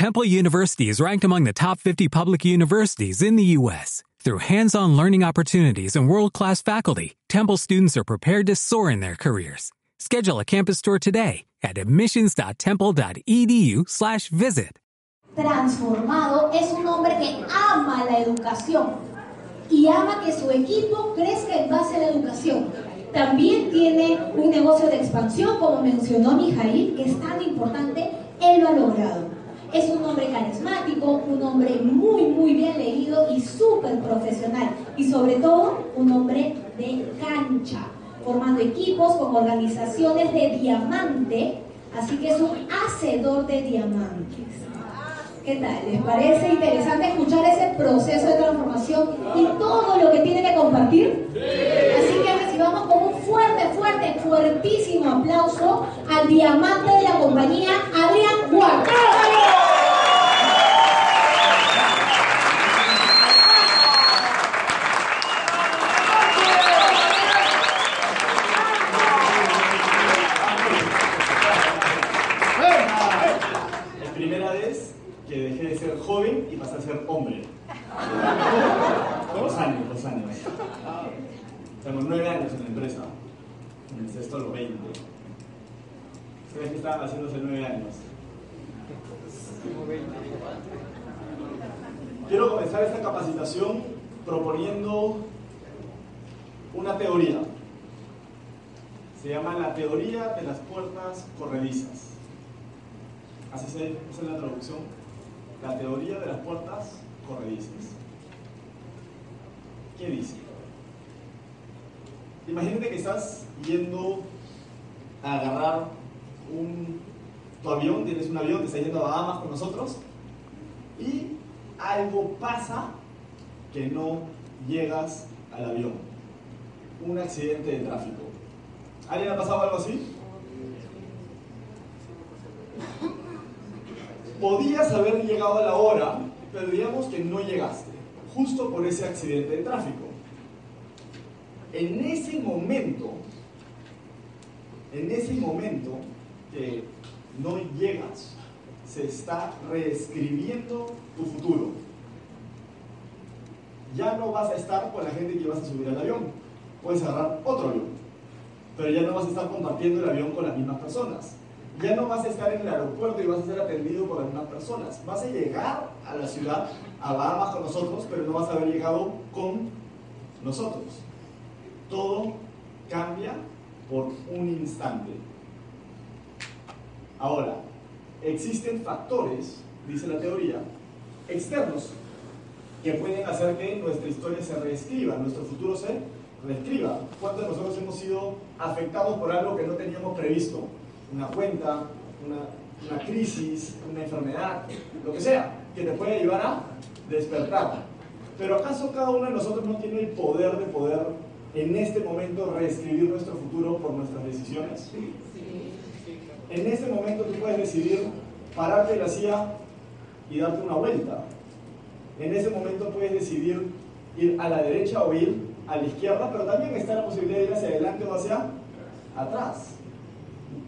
Temple University is ranked among the top 50 public universities in the U.S. Through hands-on learning opportunities and world-class faculty, Temple students are prepared to soar in their careers. Schedule a campus tour today at admissions.temple.edu/visit. Transformado es un hombre que ama la educación y ama que su equipo crezca en base a la educación. También tiene un negocio de expansión, como mencionó Mijail, que es tan importante, él lo ha logrado. Es un hombre carismático, un hombre muy, muy bien leído y súper profesional. Y sobre todo, un hombre de cancha, formando equipos con organizaciones de diamante. Así que es un hacedor de diamantes. ¿Qué tal? ¿Les parece interesante escuchar ese proceso de transformación y todo lo que tiene que compartir? Así que recibamos con un fuerte, fuerte, fuertísimo aplauso al diamante de la compañía, Adrián Ward. joven y vas a hombre. Dos años, dos años. Tenemos nueve años en la empresa. En el sexto los 20. ¿Ustedes qué estaban haciendo hace nueve años? Quiero comenzar esta capacitación proponiendo una teoría. Se llama la teoría de las puertas corredizas. Así se usa la traducción la teoría de las puertas corredizas. ¿Qué dice? Imagínate que estás yendo a agarrar un, tu avión, tienes un avión, te estás yendo a Bahamas con nosotros y algo pasa que no llegas al avión. Un accidente de tráfico. ¿Alguien ha pasado algo así? Podías haber llegado a la hora, pero digamos que no llegaste, justo por ese accidente de tráfico. En ese momento, en ese momento que no llegas, se está reescribiendo tu futuro. Ya no vas a estar con la gente que vas a subir al avión. Puedes agarrar otro avión, pero ya no vas a estar compartiendo el avión con las mismas personas ya no vas a estar en el aeropuerto y vas a ser atendido por algunas personas. Vas a llegar a la ciudad, a Bahamas con nosotros, pero no vas a haber llegado con nosotros. Todo cambia por un instante. Ahora, existen factores, dice la teoría, externos que pueden hacer que nuestra historia se reescriba, nuestro futuro se reescriba. ¿Cuántos de nosotros hemos sido afectados por algo que no teníamos previsto? Una cuenta, una, una crisis, una enfermedad, lo que sea, que te puede llevar a despertar. Pero ¿acaso cada uno de nosotros no tiene el poder de poder en este momento reescribir nuestro futuro por nuestras decisiones? En este momento tú puedes decidir pararte de la silla y darte una vuelta. En ese momento puedes decidir ir a la derecha o ir a la izquierda, pero también está la posibilidad de ir hacia adelante o hacia atrás.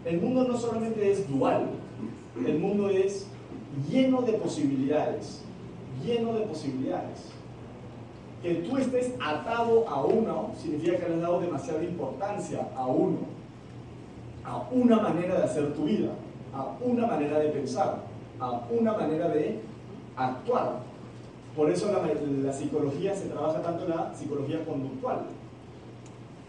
El mundo no solamente es dual, el mundo es lleno de posibilidades, lleno de posibilidades. Que tú estés atado a uno significa que le has dado demasiada importancia a uno, a una manera de hacer tu vida, a una manera de pensar, a una manera de actuar. Por eso la, la psicología se trabaja tanto en la psicología conductual.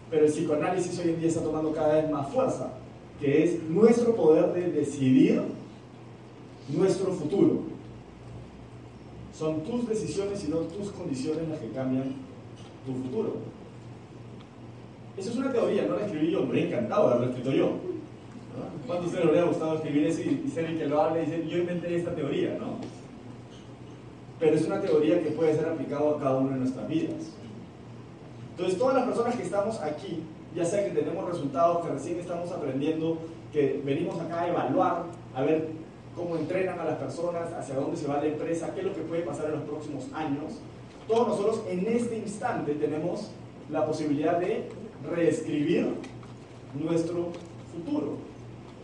Pero el psicoanálisis hoy en día está tomando cada vez más fuerza que es nuestro poder de decidir nuestro futuro. Son tus decisiones y no tus condiciones las que cambian tu futuro. Eso es una teoría, no la escribí yo, he encantado de haberlo escrito yo. ¿Cuántos de ustedes les habría gustado escribir eso y, ser el que lo hable y decir, yo inventé esta teoría, ¿no? Pero es una teoría que puede ser aplicada a cada una de nuestras vidas. Entonces, todas las personas que estamos aquí ya sea que tenemos resultados, que recién estamos aprendiendo, que venimos acá a evaluar, a ver cómo entrenan a las personas, hacia dónde se va la empresa, qué es lo que puede pasar en los próximos años. Todos nosotros en este instante tenemos la posibilidad de reescribir nuestro futuro.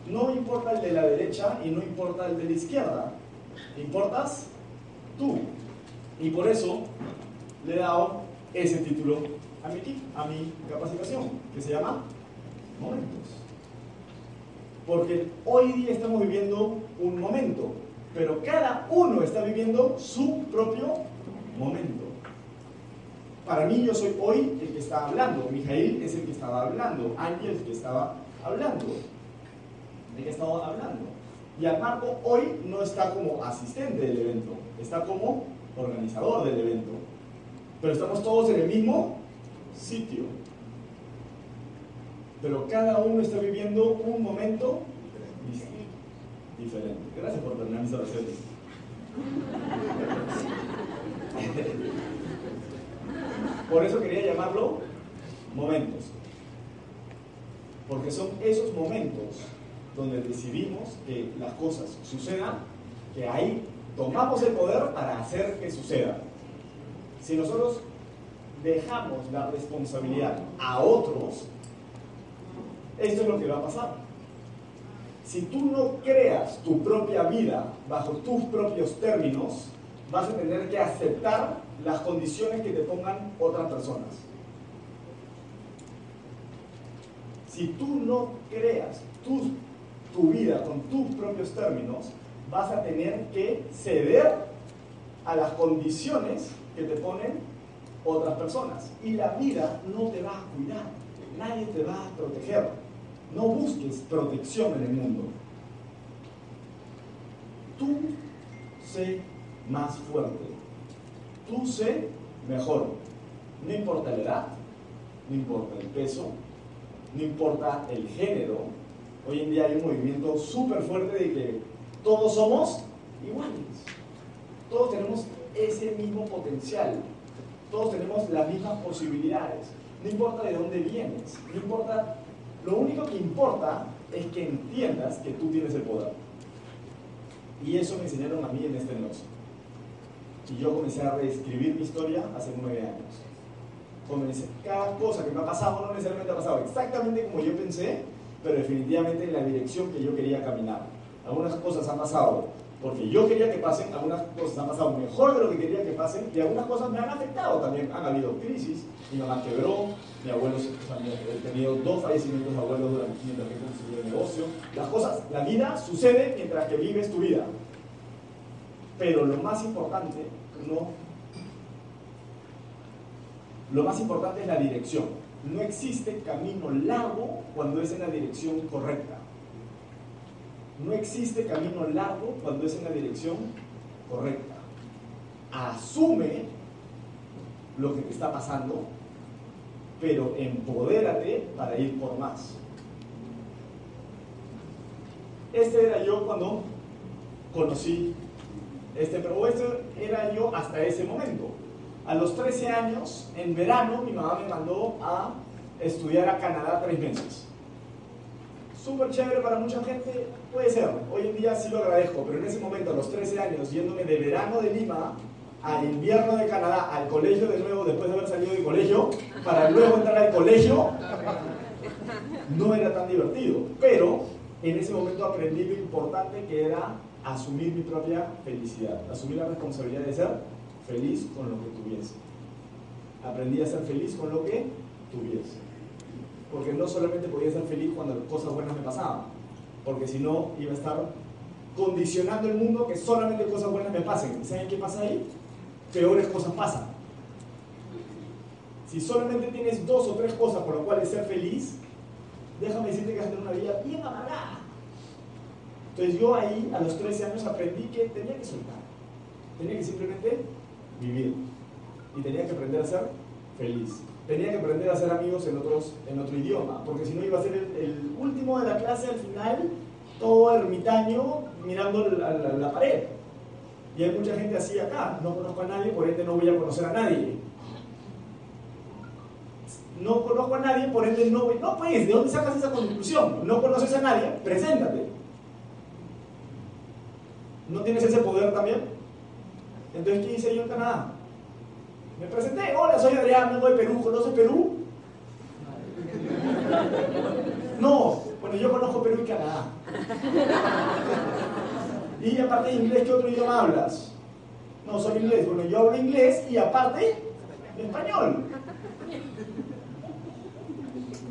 No importa el de la derecha y no importa el de la izquierda. Importas tú. Y por eso le he dado ese título a mi, a mi capacitación, que se llama Momentos. Porque hoy día estamos viviendo un momento, pero cada uno está viviendo su propio momento. Para mí yo soy hoy el que está hablando, Mijail es el que estaba hablando, Ángel es el que estaba hablando, el que estaba hablando. Y Marco hoy no está como asistente del evento, está como organizador del evento. Pero estamos todos en el mismo sitio. Pero cada uno está viviendo un momento diferente. Gracias por terminar mis oraciones. Por eso quería llamarlo momentos. Porque son esos momentos donde decidimos que las cosas sucedan, que ahí tomamos el poder para hacer que suceda. Si nosotros dejamos la responsabilidad a otros, esto es lo que va a pasar. Si tú no creas tu propia vida bajo tus propios términos, vas a tener que aceptar las condiciones que te pongan otras personas. Si tú no creas tu, tu vida con tus propios términos, vas a tener que ceder a las condiciones que te ponen otras personas. Y la vida no te va a cuidar, nadie te va a proteger. No busques protección en el mundo. Tú sé más fuerte. Tú sé mejor. No importa la edad, no importa el peso, no importa el género. Hoy en día hay un movimiento súper fuerte de que todos somos iguales. Todos tenemos ese mismo potencial. Todos tenemos las mismas posibilidades. No importa de dónde vienes. No importa. Lo único que importa es que entiendas que tú tienes el poder. Y eso me enseñaron a mí en este negocio. Y yo comencé a reescribir mi historia hace nueve años. Comencé, cada cosa que me ha pasado no necesariamente ha pasado exactamente como yo pensé, pero definitivamente en la dirección que yo quería caminar. Algunas cosas han pasado porque yo quería que pasen, algunas cosas han pasado mejor de lo que quería que pasen y algunas cosas me han afectado también. Han habido crisis, mi mamá quebró, mi abuelo, he tenido dos fallecimientos de abuelos durante mientras que construí el negocio. Las cosas, la vida sucede mientras que vives tu vida. Pero lo más importante, no. Lo más importante es la dirección. No existe camino largo cuando es en la dirección correcta. No existe camino largo cuando es en la dirección correcta. Asume lo que te está pasando, pero empodérate para ir por más. Este era yo cuando conocí este, pero este era yo hasta ese momento. A los 13 años, en verano, mi mamá me mandó a estudiar a Canadá tres meses súper chévere para mucha gente, puede ser. Hoy en día sí lo agradezco, pero en ese momento, a los 13 años, yéndome de verano de Lima al invierno de Canadá, al colegio de nuevo, después de haber salido del colegio, para luego entrar al colegio, no era tan divertido. Pero en ese momento aprendí lo importante que era asumir mi propia felicidad, asumir la responsabilidad de ser feliz con lo que tuviese. Aprendí a ser feliz con lo que tuviese porque no solamente podía ser feliz cuando cosas buenas me pasaban, porque si no iba a estar condicionando el mundo que solamente cosas buenas me pasen. ¿Y saben qué pasa ahí? Peores cosas pasan. Si solamente tienes dos o tres cosas por las cuales ser feliz, déjame decirte que vas a tener una vida bien amargada. Entonces yo ahí a los 13 años aprendí que tenía que soltar, tenía que simplemente vivir y tenía que aprender a ser feliz tenía que aprender a hacer amigos en, en otro idioma, porque si no iba a ser el, último de la clase al final, todo ermitaño mirando la, la, pared. Y hay mucha gente así acá, no conozco a nadie, por ende no voy a conocer a nadie. No conozco a nadie, por ende no voy... No, pues, ¿de dónde sacas esa conclusión? No conoces a nadie, preséntate. ¿No tienes ese poder también? Entonces, ¿qué hice yo en Canadá? Me presenté, hola, soy Adrián, vengo de Perú, ¿conoces Perú? No, bueno, yo conozco Perú y Canadá. Y aparte de inglés, ¿qué otro idioma hablas? No, soy inglés. Bueno, yo hablo inglés y aparte, español.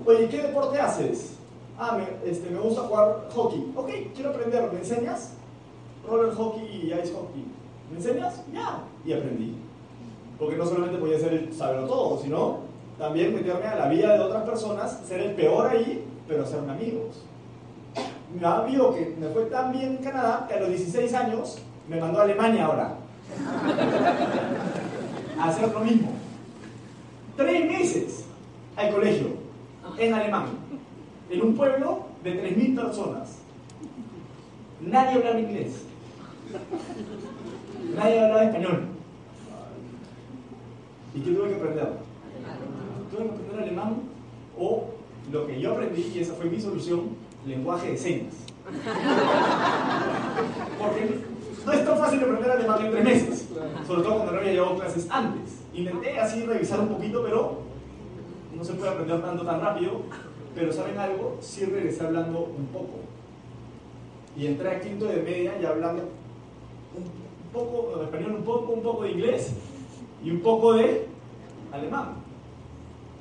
Oye, ¿qué deporte haces? Ah, me, este, gusta jugar hockey. Ok, quiero aprender, ¿me enseñas? Roller hockey y ice hockey. ¿Me enseñas? Ya. Y aprendí. Porque no solamente podía ser el saberlo todo, sino también meterme a la vida de otras personas, ser el peor ahí, pero hacerme amigos. Mi amigo que me fue tan bien en Canadá que a los 16 años me mandó a Alemania ahora. A hacer lo mismo. Tres meses al colegio, en alemán, en un pueblo de 3.000 personas. Nadie hablaba inglés. Nadie hablaba español. ¿Y qué tuve que aprender? Tuve que aprender alemán o lo que yo aprendí, y esa fue mi solución, lenguaje de señas. Porque no es tan fácil aprender alemán en tres meses, sobre todo cuando no había llevado clases antes. Intenté así revisar un poquito, pero no se puede aprender tanto tan rápido. Pero ¿saben algo? Sí regresé hablando un poco. Y entré a quinto de media ya hablando un poco español, un poco, un poco de inglés y un poco de alemán.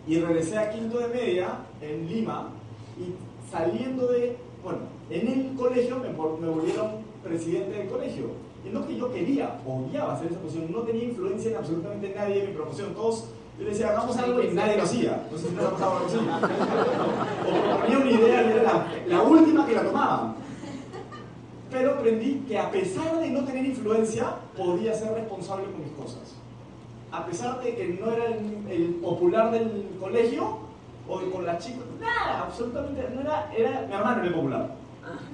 Y regresé a quinto de media en Lima y saliendo de, bueno, en el colegio me, me volvieron presidente del colegio. Y no que yo quería, odiaba hacer esa posición, no tenía influencia en absolutamente nadie en mi promoción. Todos, yo decía, hagamos algo y nadie lo hacía. No sé si les ha pasado así. O tenía una idea y era la, la última que la tomaba. Pero aprendí que a pesar de no tener influencia, podía ser responsable con mis cosas. A pesar de que no era el, popular del colegio o con las chicas, nada, absolutamente, no era, era mi hermano el popular.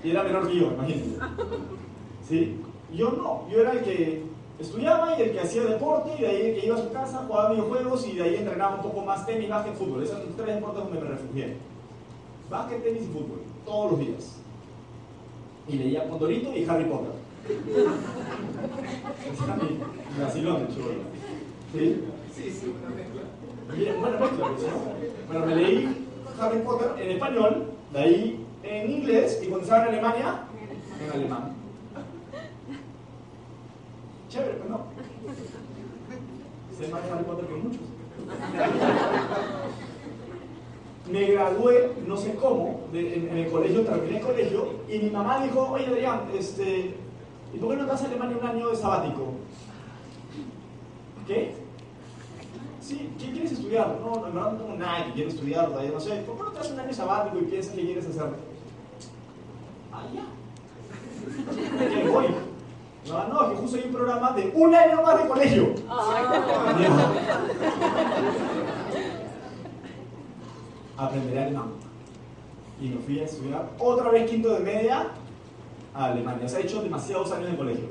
Y era menor que yo, imagínense. ¿Sí? Yo no, yo era el que estudiaba y el que hacía deporte y de ahí el que iba a su casa, jugaba videojuegos y de ahí entrenaba un poco más tenis, básquet, fútbol. Esos son los tres deportes donde me refugié. Básquet, tenis y fútbol, todos los días y leía Condorito y Harry Potter. es mi vacilón de chulo. ¿Sí? Sí, sí, bueno, Bueno, me leí Harry Potter en español, ahí en inglés y cuando estaba en Alemania, en alemán. Chévere, pero no. Sé más Harry Potter que muchos me gradué, no sé cómo, en, el colegio, terminé el colegio, y mi mamá dijo, oye Adrián, este, ¿y por qué no te vas Alemania un año de sabático? ¿Qué? Sí, ¿qué quieres estudiar? No, no, no tengo nada que quiero estudiar todavía, no sé. ¿Por qué no te vas un año sabático y piensas qué quieres hacer? Ah, ya. ¿Qué voy? No, no, que justo hay un programa de un año más de colegio. Ah aprender alemán. Y me fui a estudiar otra vez quinto de media a Alemania. O sea, he hecho demasiados años de colegio.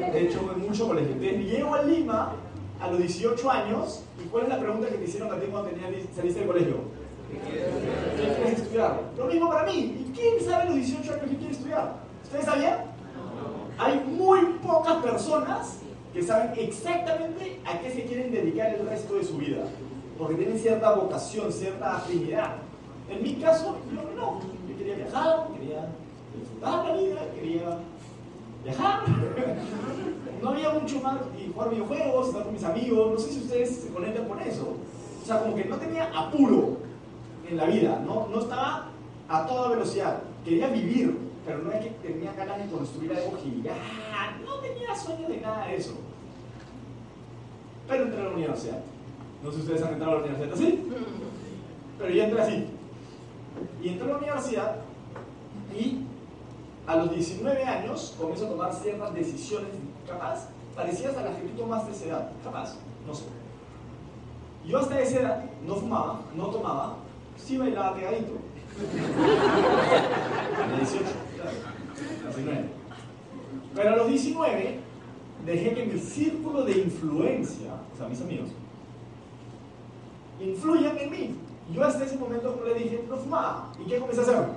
He hecho mucho colegio. Entonces, llego a Lima a los 18 años. ¿Y cuál es la pregunta que te hicieron a ti cuando saliste del colegio? ¿Qué quieres estudiar? Lo mismo para mí. ¿Y quién sabe a los 18 años qué quiere estudiar? ¿Ustedes sabían? Hay muy pocas personas que saben exactamente a qué se quieren dedicar el resto de su vida porque tienen cierta vocación, cierta afinidad. En mi caso, yo no. Yo quería viajar, quería disfrutar la vida, quería viajar. No había mucho más y jugar videojuegos, estar con mis amigos. No sé si ustedes se conectan con eso. O sea, como que no tenía apuro en la vida, no, no estaba a toda velocidad. Quería vivir, pero no es que tenía ganas de construir algo gigante. No tenía sueño de nada de eso. Pero entré a la universidad. No sé si ustedes han entrado a la universidad así, pero yo entré así. Y entré a la universidad y a los 19 años comienzo a tomar ciertas decisiones capaz, parecidas a las que tú tomaste a esa edad. Capaz, no sé. Yo hasta esa edad no fumaba, no tomaba, sí bailaba pegadito. A los 18, a los 19. Pero a los 19 dejé que mi círculo de influencia, o sea, mis amigos, influyen en mí. Yo hasta ese momento, como le dije, no fumaba. ¿Y qué comencé a hacer?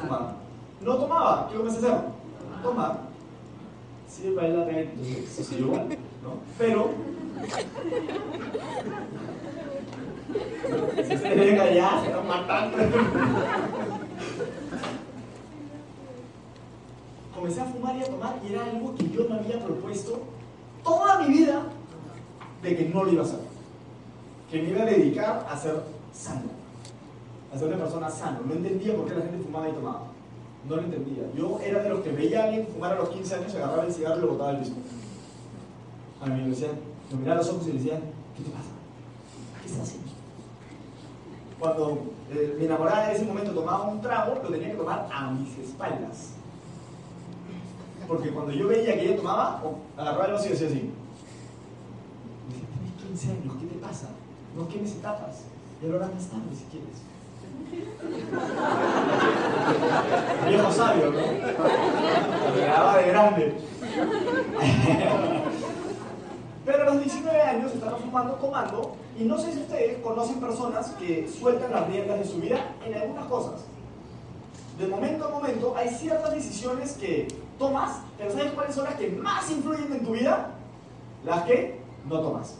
Fumar. No tomaba. ¿Qué comencé a hacer? Tomar. Sí, baila de eso sí, igual, ¿no? Pero. Si se venga ya, se están matando. comencé a fumar y a tomar y era algo que yo me había propuesto toda mi vida de que no lo iba a hacer. Que me iba a dedicar a ser sano, a ser una persona sana. No entendía por qué la gente fumaba y tomaba. No lo entendía. Yo era de los que veía a alguien fumar a los 15 años, agarraba el cigarro y lo botaba al mismo. A mí me decían, me miraba a los ojos y le decían, ¿qué te pasa? ¿Qué estás haciendo? Cuando eh, mi enamorada en ese momento tomaba un trago, lo tenía que tomar a mis espaldas. Porque cuando yo veía que ella tomaba, agarraba el vaso y decía así. Dice, tienes 15 años, ¿qué te pasa? No quemes etapas. Y ahora más tarde si quieres. Viejo sabio, ¿no? Me daba de grande. Pero a los 19 años estaba fumando, tomando, y no sé si ustedes conocen personas que sueltan las riendas de su vida en algunas cosas. De momento a momento hay ciertas decisiones que tomas, pero ¿sabes cuáles son las que más influyen en tu vida? Las que no tomas.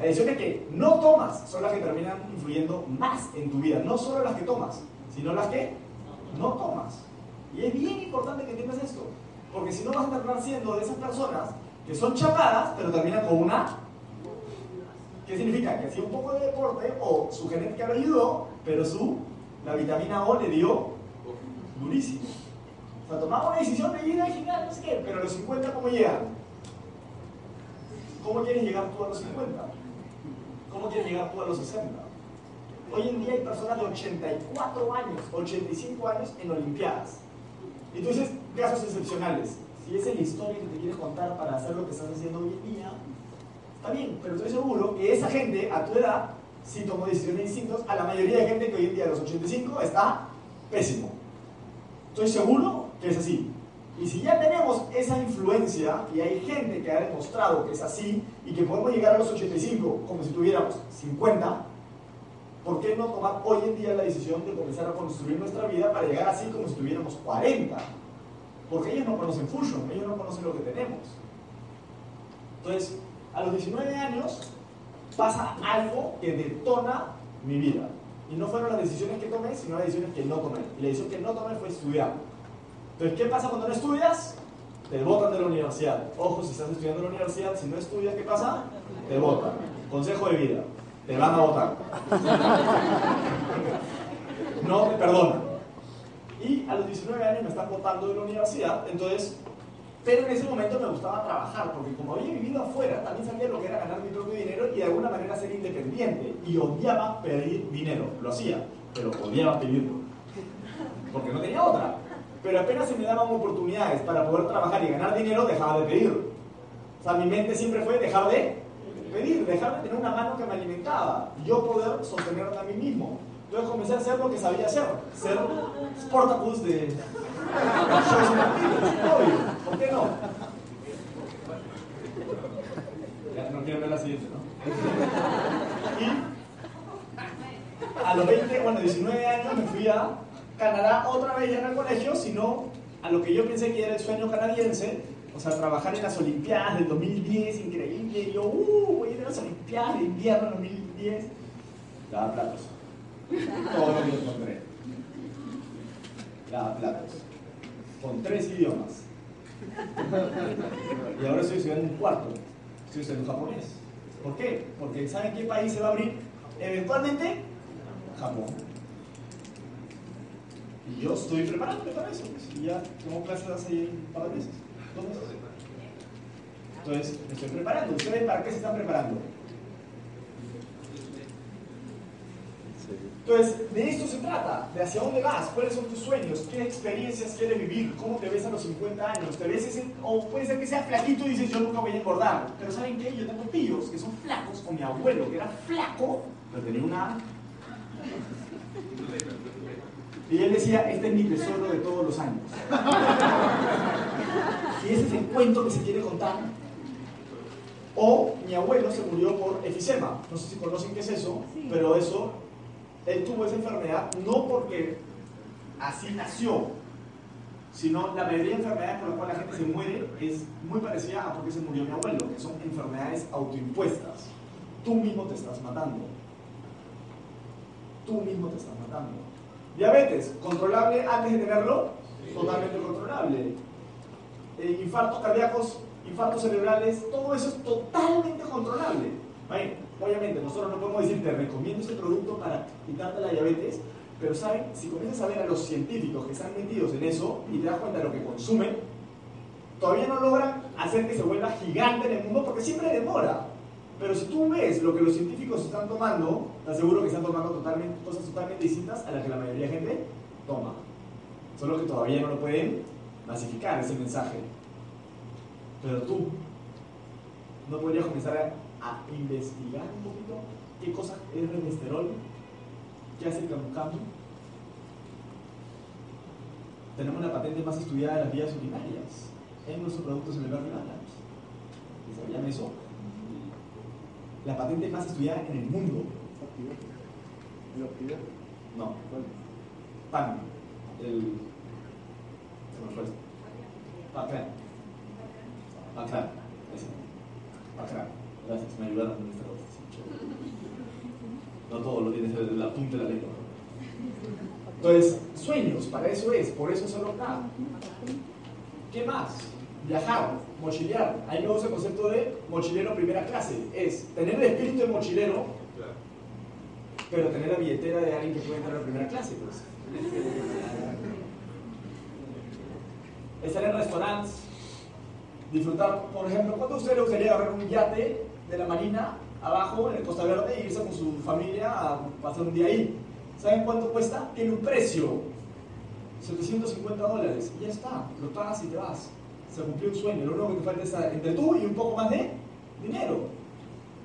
Decisiones que no tomas son las que terminan influyendo más en tu vida. No solo las que tomas, sino las que no tomas. Y es bien importante que entiendas esto. Porque si no vas a terminar siendo de esas personas que son chapadas, pero terminan con una. ¿Qué significa? Que hacía un poco de deporte o su genética lo ayudó, pero su, la vitamina O le dio durísimo. O sea, tomaba una decisión de ir al gimnasio, no sé qué, pero a los 50, ¿cómo llegan? ¿Cómo quieres llegar tú a los 50? ¿Cómo quieres llegar tú a los 60? Hoy en día hay personas de 84 años, 85 años en Olimpiadas. Y tú dices, casos excepcionales. Si esa es la historia que te quieres contar para hacer lo que estás haciendo hoy en día, está bien, pero estoy seguro que esa gente a tu edad sí tomó decisiones distintas a la mayoría de gente que hoy en día a los 85 está pésimo. Estoy seguro que es así. Y si ya tenemos esa influencia y hay gente que ha demostrado que es así y que podemos llegar a los 85 como si tuviéramos 50, ¿por qué no tomar hoy en día la decisión de comenzar a construir nuestra vida para llegar así como si tuviéramos 40? Porque ellos no conocen Fusion, ellos no conocen lo que tenemos. Entonces, a los 19 años pasa algo que detona mi vida. Y no fueron las decisiones que tomé, sino las decisiones que no tomé. Y la decisión que no tomé fue estudiar. Entonces, ¿qué pasa cuando no estudias? Te votan de la universidad. Ojo, si estás estudiando en la universidad, si no estudias, ¿qué pasa? Te votan. Consejo de vida. Te van a votar. No te perdonan. Y a los 19 años me están votando de la universidad, entonces pero en ese momento me gustaba trabajar, porque como había vivido afuera, también sabía lo que era ganar mi propio dinero y de alguna manera ser independiente. Y odiaba pedir dinero. Lo hacía, pero odiaba pedirlo. Porque no tenía otra. Pero apenas se me daban oportunidades para poder trabajar y ganar dinero, dejaba de pedir. O sea, mi mente siempre fue dejar de pedir, dejar de tener una mano que me alimentaba. Y yo poder sostenerme a mí mismo. Entonces comencé a hacer lo que sabía hacer. Ser Sportacus de ¿Por qué no? Ya, no quiero ver la siguiente, ¿no? Y a los 20, bueno, 19 años me fui a Canadá otra vez ya en el colegio, sino a lo que yo pensé que era el sueño canadiense, o sea, trabajar en las Olimpiadas del 2010, increíble. Yo, uh, voy a ir a las Olimpiadas de invierno 2010. Daba platos. Todo lo que encontré. Daba platos con tres idiomas. Y ahora estoy estudiando un cuarto, estoy estudiando japonés. ¿Por qué? Porque ¿saben qué país se va a abrir? Eventualmente, Japón. Y yo estoy preparándome para eso. Pues, y ya tengo clases hace un par de meses. Entonces, me estoy preparando. ¿Ustedes para qué se están preparando? Entonces, de esto se trata, de hacia dónde vas, cuáles son tus sueños, qué experiencias quieres vivir, cómo te ves a los 50 años, te ves o puede ser que seas flaquito y dices yo nunca voy a engordar, pero ¿saben qué? Yo tengo tíos que son flacos, con mi abuelo que era flaco, pero tenía una... Y él decía, este es mi tesoro de todos los años. Y ese es el cuento que se quiere contar. O mi abuelo se murió por efisema, no sé si conocen qué es eso, pero eso él tuvo esa enfermedad no porque así nació, sino la mayoría de enfermedades por las cuales la gente se muere es muy parecida a por qué se murió mi abuelo, que son enfermedades autoimpuestas. Tú mismo te estás matando. Tú mismo te estás matando. Diabetes, ¿controlable antes de tenerlo? Totalmente controlable. eh, infartos cardíacos, infartos cerebrales, todo eso es totalmente controlable. Obviamente, nosotros no podemos decir, te recomiendo ese producto para quitarte la diabetes, pero saben, si comienzas a ver a los científicos que están metidos en eso y te das cuenta de lo que consumen, todavía no logran hacer que se vuelva gigante en el mundo porque siempre demora. Pero si tú ves lo que los científicos están tomando, te aseguro que están tomando totalmente, cosas totalmente distintas a las que la mayoría de gente toma. Solo que todavía no lo pueden masificar ese mensaje. Pero tú no podrías comenzar a, investigar un poquito qué cosa es remesterol, qué hace el camucamu. Tenemos la patente más estudiada de las vías urinarias en nuestros productos en el barrio ¿Sabían eso? La patente más estudiada en el mundo. No. PAN. El Bacán. Bacán. Bacán. Gracias, me ayudaron con esta cosa. No todo lo tienes en la punta de la lengua. Entonces, sueños, para eso es, por eso solo acá. ¿Qué más? Viajar, mochilear. Ahí me gusta el concepto de mochilero primera clase. Es tener el espíritu de mochilero, pero tener la billetera de alguien que puede entrar a la primera clase. Pues estar en restaurantes, disfrutar, por ejemplo, ¿cuánto a usted le gustaría agarrar un yate de la marina abajo en el Costa Verde e irse con su familia a pasar un día ahí? ¿Saben cuánto cuesta? Tiene un precio, 750 dólares, y ya está, lo pagas y te vas. Se cumplió un sueño, lo único que te falta es entre tú y un poco más de dinero.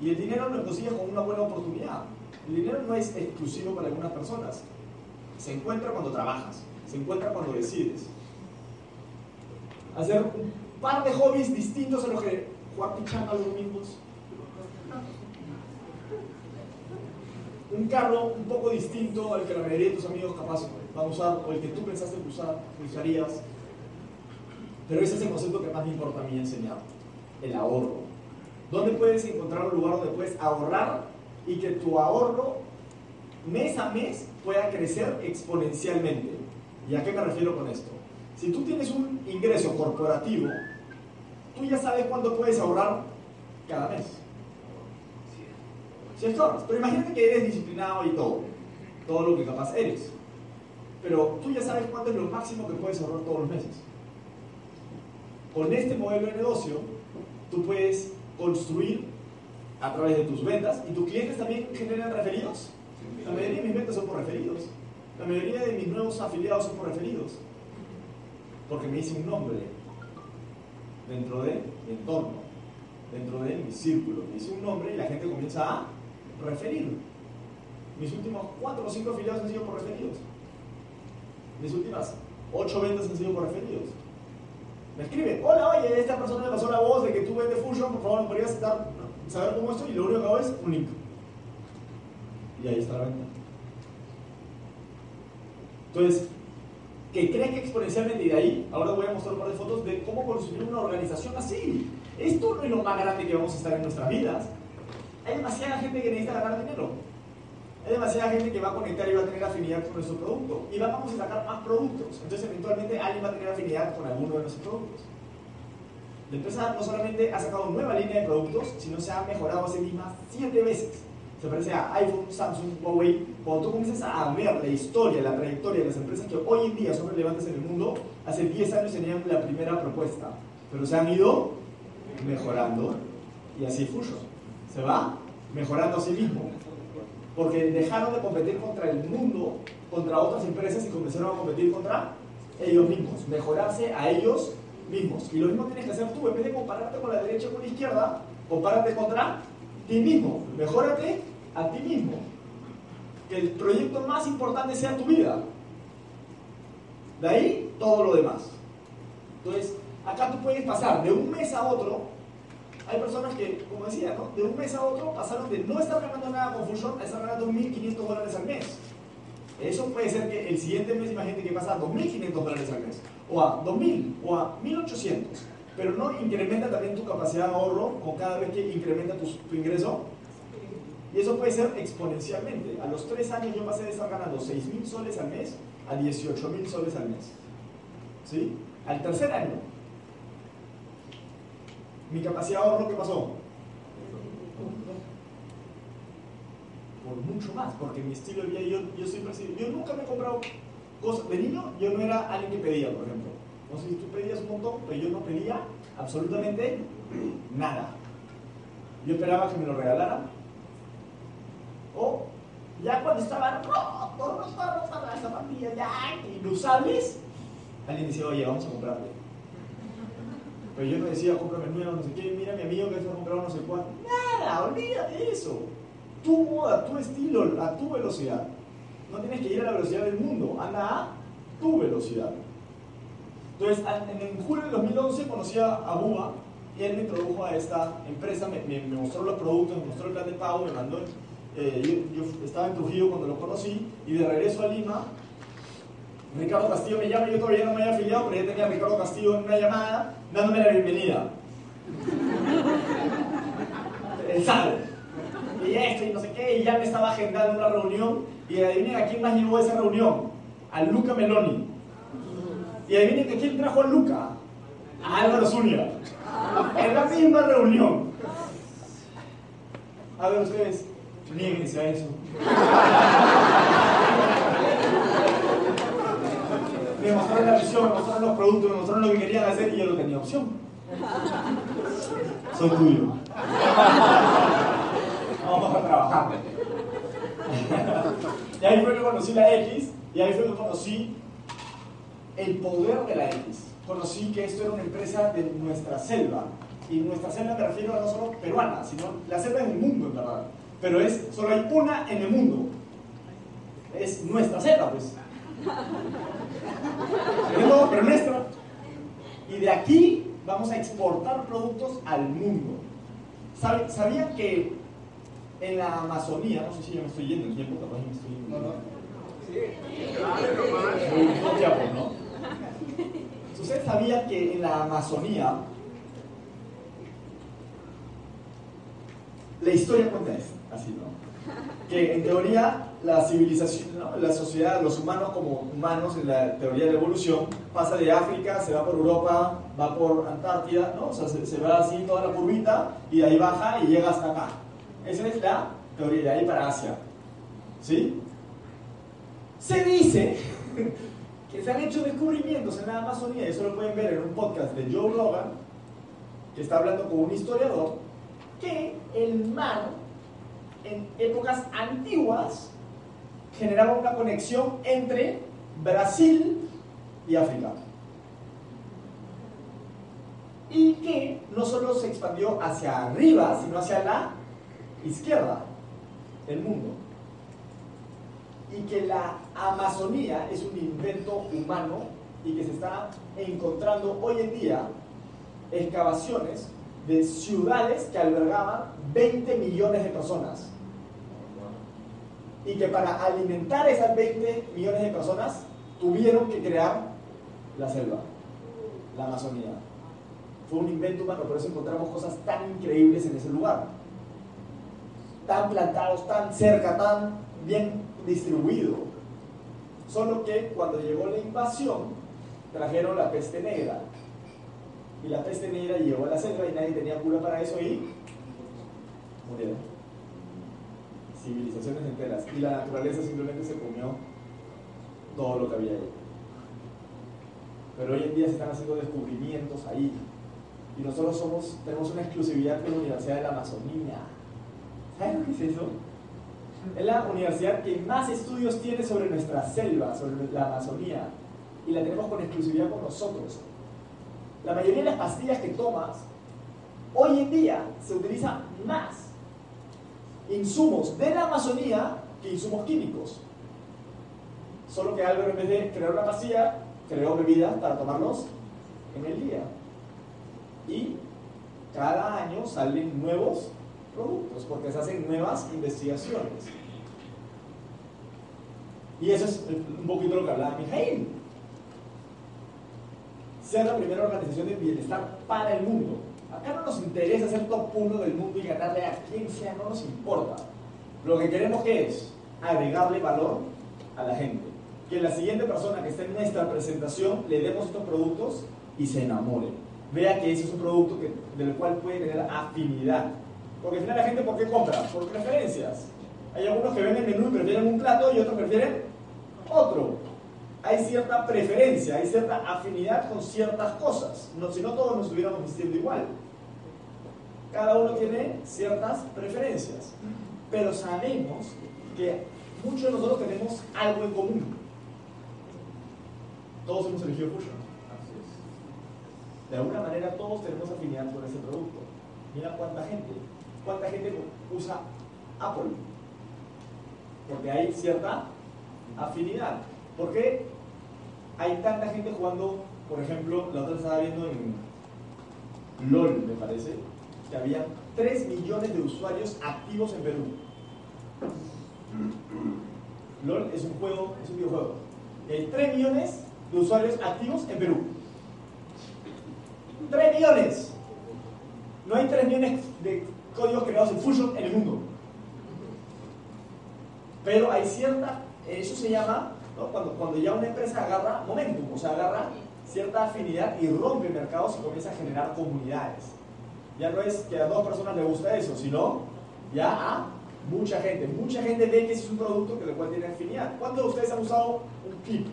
Y el dinero lo consigues con una buena oportunidad. El dinero no es exclusivo para algunas personas. Se encuentra cuando trabajas, se encuentra cuando decides hacer un par de hobbies distintos a los que jugar pichanga los domingos. Un carro un poco distinto al que la mayoría de tus amigos capaz van a usar o el que tú pensaste usar, usarías. Pero ese es el concepto que más me importa a mí enseñar, el ahorro. ¿Dónde puedes encontrar un lugar donde puedes ahorrar y que tu ahorro mes a mes pueda crecer exponencialmente? ¿Y a qué me refiero con esto? Si tú tienes un ingreso corporativo, tú ya sabes cuánto puedes ahorrar cada mes. Si Pero imagínate que eres disciplinado y todo, todo lo que capaz eres. Pero tú ya sabes cuánto es lo máximo que puedes ahorrar todos los meses. Con este modelo de negocio, tú puedes construir a través de tus ventas y tus clientes también generan referidos. La mayoría de mis ventas son por referidos. La mayoría de mis nuevos afiliados son por referidos porque me hice un nombre dentro de mi entorno, dentro de mi círculo. Me hice un nombre y la gente comienza a referir. Mis últimos cuatro o cinco afiliados han sido por referidos. Mis últimas ocho ventas han sido por referidos. Me escribe, hola, oye, esta persona me pasó la voz de que tú vendes Fusion, por favor, ¿me podrías estar, saber cómo esto? Y lo único que hago es un link. Y ahí está la venta. Entonces, que crezca exponencialmente y de ahí, ahora voy a mostrar un par de fotos de cómo construir una organización así. Esto no es lo más grande que vamos a estar en nuestras vidas. Hay demasiada gente que necesita ganar dinero. Hay demasiada gente que va a conectar y va a tener afinidad con nuestro producto. Y vamos a sacar más productos. Entonces, eventualmente, alguien va a tener afinidad con alguno de nuestros productos. La empresa no solamente ha sacado nueva línea de productos, sino se ha mejorado a sí misma siete veces se parece a iPhone, Samsung, Huawei. Cuando tú comienzas a ver la historia, la trayectoria de las empresas que hoy en día son relevantes en el mundo, hace 10 años tenían la primera propuesta, pero se han ido mejorando y así Fusion. Se va mejorando a sí mismo. Porque dejaron de competir contra el mundo, contra otras empresas y comenzaron a competir contra ellos mismos, mejorarse a ellos mismos. Y lo mismo tienes que hacer tú, en vez de compararte con la derecha o con la izquierda, compárate contra ti mismo, mejórate a ti mismo. Que el proyecto más importante sea tu vida. De ahí todo lo demás. Entonces, acá tú puedes pasar de un mes a otro. Hay personas que, como decía, ¿no? de un mes a otro pasaron de no estar ganando nada con Fusion a estar ganando 1.500 dólares al mes. Eso puede ser que el siguiente mes, imagínate que pasa a 2.500 dólares al mes, o a 2.000, o a 1.800 pero no incrementa también tu capacidad de ahorro con cada vez que incrementa tu, ingreso. Y eso puede ser exponencialmente. A los tres años yo pasé de estar ganando 6 mil soles al mes a 18 mil soles al mes. ¿Sí? Al tercer año, Mi capacidad de ahorro, ¿qué pasó? Por mucho más, porque mi estilo de vida, yo, yo siempre yo nunca me he comprado cosas. De niño, yo no era alguien que pedía, por ejemplo. No sé si tú pedías un montón, pero yo no pedía absolutamente nada. Yo esperaba que me lo regalaran. O ya cuando estaba roto, roto, roto, las zapatillas ya inusables, alguien decía, oye, vamos a comprarle. Pero yo no decía, cómprame nuevo, no sé qué, mira mi amigo que se ha comprado no sé cuánto. Nada, olvídate eso. Tu moda, tu estilo, a tu velocidad. No tienes que ir a la velocidad del mundo, anda a tu velocidad. Entonces, en julio del 2011 conocí a Buba y él me introdujo a esta empresa, me, mostró los productos, me mostró el plan de pago, me mandó. Eh, yo, estaba en Trujillo cuando lo conocí y de regreso a Lima, Ricardo Castillo me llama, yo todavía no me había afiliado, pero ya tenía Ricardo Castillo en una llamada dándome la bienvenida. Él sabe. Y esto y no sé qué, y ya me estaba agendando una reunión y adivinen a quién más llevó esa reunión, a Luca Meloni. Y adivinen a quién trajo a Luca, a Álvaro Zúñiga. En la misma reunión. A ver ustedes, nieguense a eso. Me mostraron la visión, me mostraron los productos, me mostraron lo que querían hacer y yo no tenía opción. Soy tuyo. Vamos a trabajar. y ahí fue que conocí la X y ahí fue que conocí el poder de la X conocí que esto era una empresa de nuestra selva. Y nuestra selva me refiero a no solo peruana, sino la selva del mundo, en verdad. Pero es, solo hay una en el mundo. Es nuestra selva, pues. Pero nuestra. Y de aquí vamos a exportar productos al mundo. ¿Sabían que en la Amazonía, no sé si ya me estoy yendo el tiempo, capaz me estoy yendo. No, no. Sí. ¿no? ¿Usted sabía que en la Amazonía la historia cuenta esto, así, ¿no? Que en teoría la civilización, la sociedad, los humanos como humanos en la teoría de la evolución, pasa de África, se va por Europa, va por Antártida, ¿no? O sea, se, va así toda la curvita y de ahí baja y llega hasta acá. Esa es la teoría, de ahí para Asia. ¿Sí? Se dice que se han hecho descubrimientos en la Amazonía, eso lo pueden ver en un podcast de Joe Rogan, que está hablando con un historiador, que el mar en épocas antiguas generaba una conexión entre Brasil y África. Y que no solo se expandió hacia arriba, sino hacia la izquierda del mundo y que la Amazonía es un invento humano y que se está encontrando hoy en día excavaciones de ciudades que albergaban 20 millones de personas. Y que para alimentar esas 20 millones de personas tuvieron que crear la selva, la Amazonía. Fue un invento humano, por eso encontramos cosas tan increíbles en ese lugar. Tan plantados, tan cerca, tan bien distribuido. Solo que cuando llegó la invasión, trajeron la peste negra. Y la peste negra llegó a la selva y nadie tenía cura para eso y murieron. Civilizaciones enteras. Y la naturaleza simplemente se comió todo lo que había ahí. Pero hoy en día se están haciendo descubrimientos ahí. Y nosotros somos, tenemos una exclusividad con la Universidad de la Amazonía. ¿Saben lo que es eso? Es la universidad que más estudios tiene sobre nuestra selva, sobre la Amazonía. Y la tenemos con exclusividad con nosotros. La mayoría de las pastillas que tomas, hoy en día se utiliza más insumos de la Amazonía que insumos químicos. Solo que Álvaro en vez de crear una pastilla, creó bebidas para tomarlos en el día. Y cada año salen nuevos productos, porque se hacen nuevas investigaciones. Y eso es un poquito lo que hablaba Mijail. Ser la primera organización de bienestar para el mundo. Acá no nos interesa ser top 1 del mundo y ganarle a quien sea, no nos importa. Lo que queremos que es agregarle valor a la gente. Que la siguiente persona que esté en nuestra presentación le demos estos productos y se enamore. vea que ese es un producto que, del cual puede tener afinidad. Porque al final la gente, ¿por qué compra? Por preferencias. Hay algunos que ven el menú y prefieren un plato y otros prefieren otro. Hay cierta preferencia, hay cierta afinidad con ciertas cosas. No, si no, todos nos estuviéramos vistiendo igual. Cada uno tiene ciertas preferencias. Pero sabemos que muchos de nosotros tenemos algo en común. Todos hemos elegido Fusion. De alguna manera todos tenemos afinidad con ese producto. Mira cuánta gente, cuánta gente usa Apple. Porque hay cierta afinidad. ¿Por qué hay tanta gente jugando, por ejemplo, la otra estaba viendo en LOL, me parece, que había 3 millones de usuarios activos en Perú. LOL es un juego, es un videojuego. Hay 3 millones de usuarios activos en Perú. 3 millones. No hay 3 millones de códigos creados en Fusion en el mundo. Pero hay cierta, eso se llama, cuando, cuando ya una empresa agarra momentum, o sea, agarra cierta afinidad y rompe mercados y comienza a generar comunidades. Ya no es que a dos personas les gusta eso, sino ya a mucha gente. Mucha gente ve que ese es un producto que le cual tiene afinidad. ¿Cuántos de ustedes han usado un clip?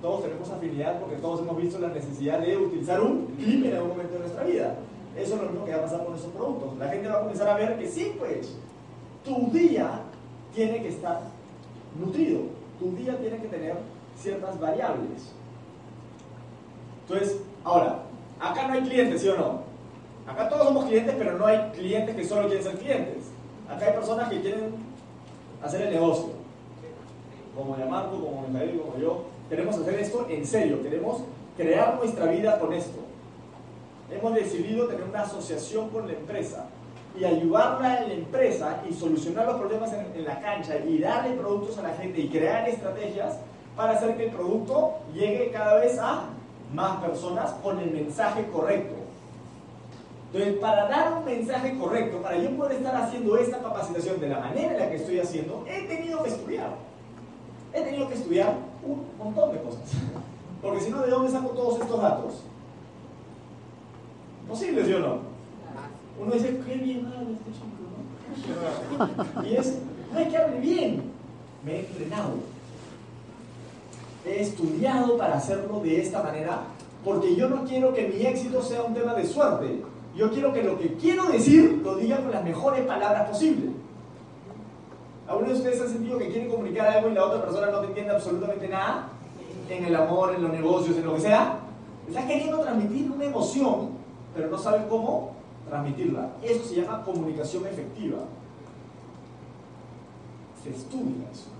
todos tenemos afinidad porque todos hemos visto la necesidad de utilizar un clip en algún momento de nuestra vida. Eso es lo mismo que va a pasar con esos productos. La gente va a comenzar a ver que sí, pues, tu día tiene que estar nutrido, tu día tiene que tener ciertas variables. Entonces, ahora, acá no hay clientes, ¿sí o no? Acá todos somos clientes, pero no hay clientes que solo quieren ser clientes. Acá hay personas que quieren hacer el negocio. Como Yamarco, como Mijael, como yo, queremos hacer esto en serio, queremos crear nuestra vida con esto. Hemos decidido tener una asociación con la empresa y ayudarla en la empresa y solucionar los problemas en, la cancha y darle productos a la gente y crear estrategias para hacer que el producto llegue cada vez a más personas con el mensaje correcto. Entonces, para dar un mensaje correcto, para yo poder estar haciendo esta capacitación de la manera en la que estoy haciendo, he tenido que estudiar. He tenido que estudiar un montón de cosas. Porque si no, ¿de dónde saco todos estos datos? Posible, ¿sí o no? Uno dice, qué bien habla este chico, ¿no? Y es, no es que hable bien, me he entrenado. He estudiado para hacerlo de esta manera, porque yo no quiero que mi éxito sea un tema de suerte. Yo quiero que lo que quiero decir lo diga con las mejores palabras posibles. ¿Algunos de ustedes han sentido que quieren comunicar algo y la otra persona no te entiende absolutamente nada? En el amor, en los negocios, en lo que sea. Está queriendo transmitir una emoción, pero no sabe cómo transmitirla. Eso se llama comunicación efectiva. Se estudia eso.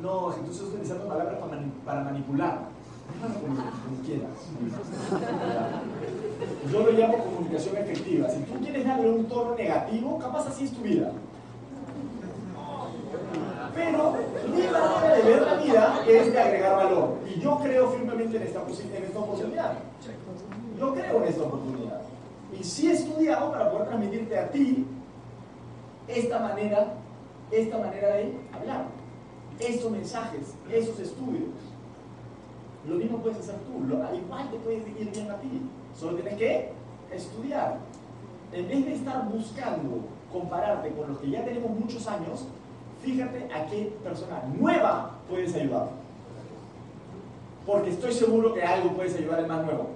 No, entonces estoy utilizando palabras para, manipular. Como quieras. Yo lo llamo comunicación efectiva. Si tú quieres darle un tono negativo, capaz así es tu vida. Pero mi manera de ver la vida es de agregar valor. Y yo creo firmemente en esta, en esta oportunidad. Yo creo en esta oportunidad. Y sí he estudiado para poder transmitirte a ti esta manera, esta manera de hablar, estos mensajes, esos estudios. Lo mismo puedes hacer tú, lo, igual te puedes ir bien a ti. Solo tienes que estudiar. En vez de estar buscando compararte con los que ya tenemos muchos años, fíjate a qué persona nueva puedes ayudar. Porque estoy seguro que algo puedes ayudar al más nuevo.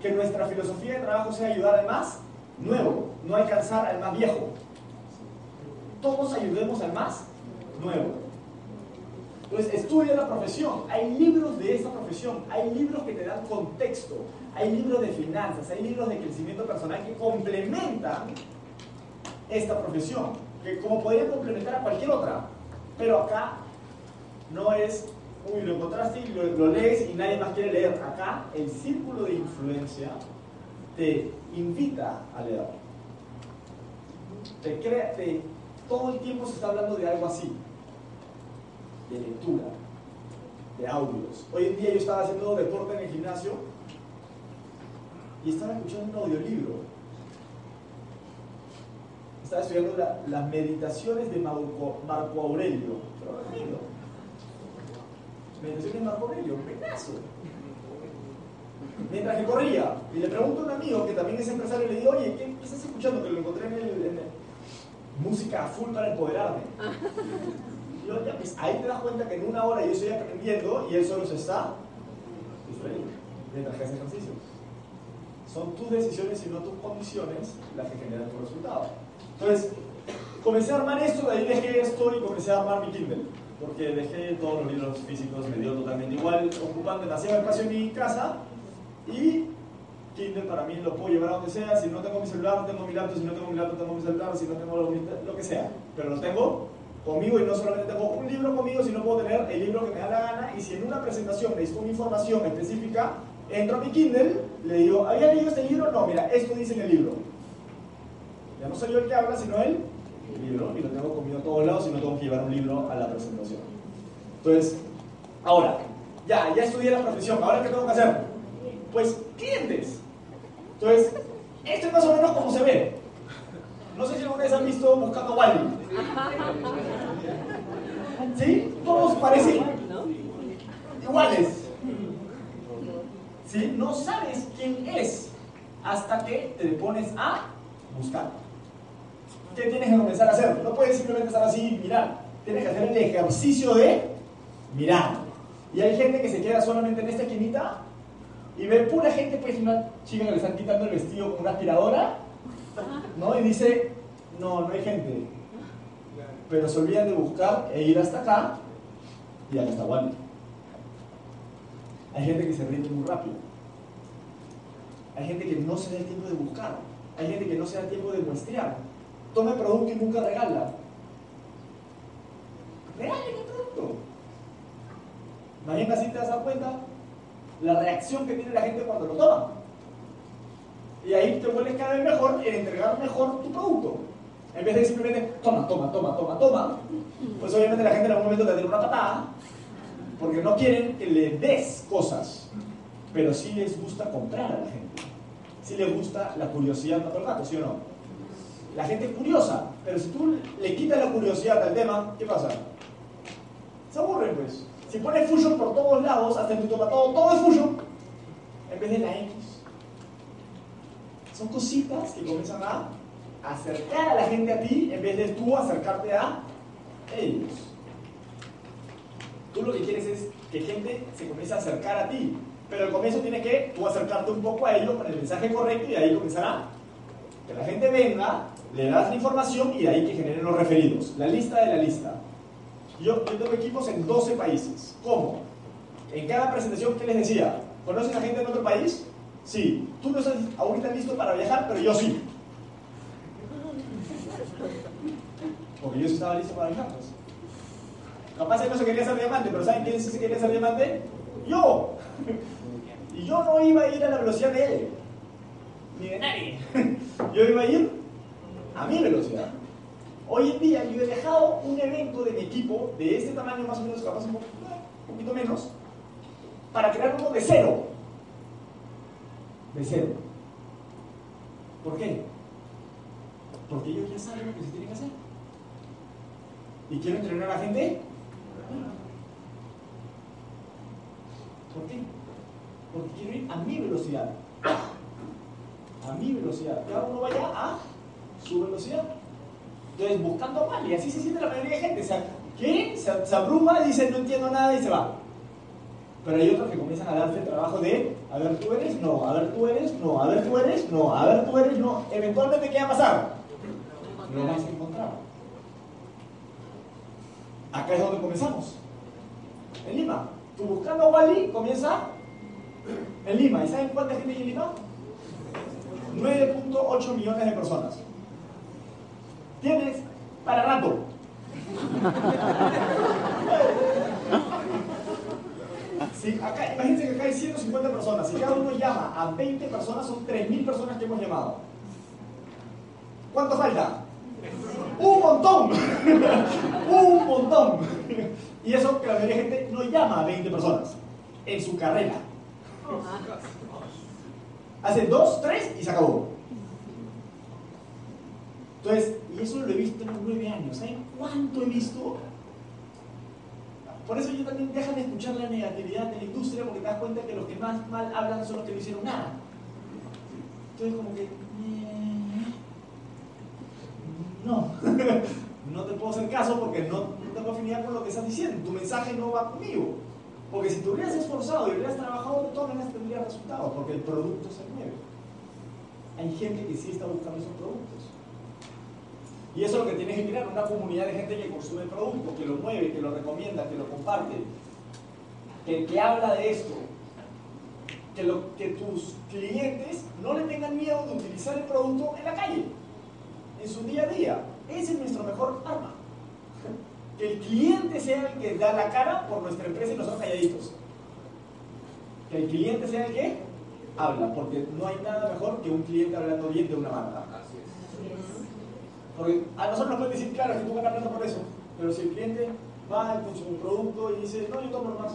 Que nuestra filosofía de trabajo sea ayudar al más nuevo, no alcanzar al más viejo. Todos ayudemos al más nuevo. Entonces, estudia la profesión. Hay libros de esta profesión, hay libros que te dan contexto, hay libros de finanzas, hay libros de crecimiento personal que complementan esta profesión que como podría complementar a cualquier otra. Pero acá no es, uy, lo encontraste y lo, lees y nadie más quiere leer. Acá el círculo de influencia te invita a leer. Te crea, todo el tiempo se está hablando de algo así, de lectura, de audios. Hoy en día yo estaba haciendo deporte en el gimnasio y estaba escuchando un audiolibro estaba estudiando las meditaciones de Marco, Aurelio. Meditaciones de Marco Aurelio, pedazo. Mientras que corría, y le pregunto a un amigo que también es empresario, le digo, oye, ¿qué, estás escuchando? Que lo encontré en el, música full para empoderarme. Y yo, ya, pues ahí te das cuenta que en una hora yo estoy aprendiendo y él solo se está distrayendo mientras que hace ejercicio. Son tus decisiones y no tus condiciones las que generan tu resultado. Entonces, comencé a armar esto, de ahí dejé esto y comencé a armar mi Kindle. Porque dejé todos los libros físicos, me dio totalmente igual, ocupando demasiado espacio en mi casa y Kindle para mí lo puedo llevar a donde sea. Si no tengo mi celular, tengo mi laptop. Si no tengo mi laptop, tengo mi celular. Si no tengo lo, que sea. Pero lo tengo conmigo y no solamente tengo un libro conmigo, sino puedo tener el libro que me da la gana. Y si en una presentación necesito una información específica, entro a mi Kindle, le digo, ¿había leído este libro? No, mira, esto dice en el libro. Ya no soy yo el que habla, sino el libro. Y lo tengo conmigo a todos lados y no tengo que llevar un libro a la presentación. Entonces, ahora, ya, ya estudié la profesión. ¿Ahora qué tengo que hacer? Pues clientes. Entonces, esto es más o menos como se ve. No sé si alguna vez han visto Buscando Wally. ¿Sí? Todos parecen iguales. ¿Sí? No sabes quién es hasta que te pones a buscar. ¿Qué tienes que comenzar a hacer? No puedes simplemente estar así y mirar. Tienes que hacer el ejercicio de mirar. Y hay gente que se queda solamente en esta esquinita y ve pura gente, pues una chica que le están quitando el vestido con una aspiradora, ¿no? Y dice, no, no hay gente. Pero se olvidan de buscar e ir hasta acá y hasta Wally. Hay gente que se rinde muy rápido. Hay gente que no se da el tiempo de buscar. Hay gente que no se da el tiempo de muestrear. Toma el producto y nunca regala. Regalen el producto. Bien así te das cuenta la reacción que tiene la gente cuando lo toma. Y ahí te vuelves cada vez mejor en entregar mejor tu producto. En vez de simplemente, toma, toma, toma, toma, toma, pues obviamente la gente en algún momento te da una patada, porque no quieren que le des cosas, pero sí les gusta comprar a la gente. Sí les gusta la curiosidad todo el rato, ¿sí o no? La gente es curiosa, pero si tú le quitas la curiosidad al tema, ¿qué pasa? Se aburren, pues. Si pones Fusion por todos lados, hasta en tu todo, todo es Fusion, en vez de la X. Son cositas que comienzan a acercar a la gente a ti en vez de tú acercarte a ellos. Tú lo que quieres es que gente se comience a acercar a ti, pero al comienzo tienes que tú acercarte un poco a ellos con el mensaje correcto y ahí comenzará. Que la gente venga, le das la información y de ahí que generen los referidos. La lista de la lista. Yo, tengo equipos en 12 países. ¿Cómo? En cada presentación, ¿qué les decía? ¿Conoces a gente en otro país? Sí. Tú no estás ahorita listo para viajar, pero yo sí. Porque yo sí estaba listo para viajar. Pues. Capaz él no se quería ser diamante, pero ¿saben quién se quería ser diamante? Yo. Y yo no iba a ir a la velocidad de él, ni de nadie. Yo iba a ir a mi velocidad. Hoy en día yo he dejado un evento de mi equipo de este tamaño, más o menos, capaz un poquito menos, para crear uno de cero. De cero. ¿Por qué? Porque ellos ya saben lo que se tiene que hacer. ¿Y quiero entrenar a la gente? ¿Por qué? Porque quiero ir a mi velocidad. A mi velocidad. Cada uno vaya a su velocidad. Entonces, buscando mal, y así se siente la mayoría de gente. O sea, ¿qué? Se, se abruma, dice no entiendo nada y se va. Pero hay otros que comienzan a darse el trabajo de, a ver, tú eres, no, a ver, tú eres, no, a ver, tú eres, no, a ver, tú eres, no. Eventualmente, ¿qué va a pasar? Lo vas a encontrar. Acá es donde comenzamos. En Lima. Tú buscando a Wally, comienza en Lima. ¿Y saben cuánta gente hay en Lima? 9.8 millones de personas tienes para rato. acá, imagínense que acá hay 150 personas. Si cada uno llama a 20 personas, son 3.000 personas que hemos llamado. ¿Cuánto falta? Un montón. Un montón. Y eso que la mayoría de gente no llama a 20 personas en su carrera. Hace dos, tres y se acabó. Entonces, y eso lo he visto en los nueve años. ¿Saben cuánto he visto? Por eso yo también dejan de escuchar la negatividad de la industria porque te das cuenta que los que más mal hablan son los que no hicieron nada. Entonces como que... Eh, no, no te puedo hacer caso porque no, no tengo afinidad con lo que estás diciendo. Tu mensaje no va conmigo. Porque si te hubieras esforzado y hubieras trabajado, todas maneras tendrías resultados, porque el producto se mueve. Hay gente que sí está buscando esos productos. Y eso es lo que tienes que crear, una comunidad de gente que consume el producto, que lo mueve, que lo recomienda, que lo comparte, que, que habla de esto. Que, que tus clientes no le tengan miedo de utilizar el producto en la calle, en su día a día. Ese es nuestro mejor arma. Que el cliente sea el que da la cara por nuestra empresa y nosotros calladitos. Que el cliente sea el que habla, porque no hay nada mejor que un cliente hablando bien de una marca. Porque a nosotros nos pueden decir, claro, que tú ganas plata por eso, pero si el cliente va con su producto y dice, no, yo tomo más,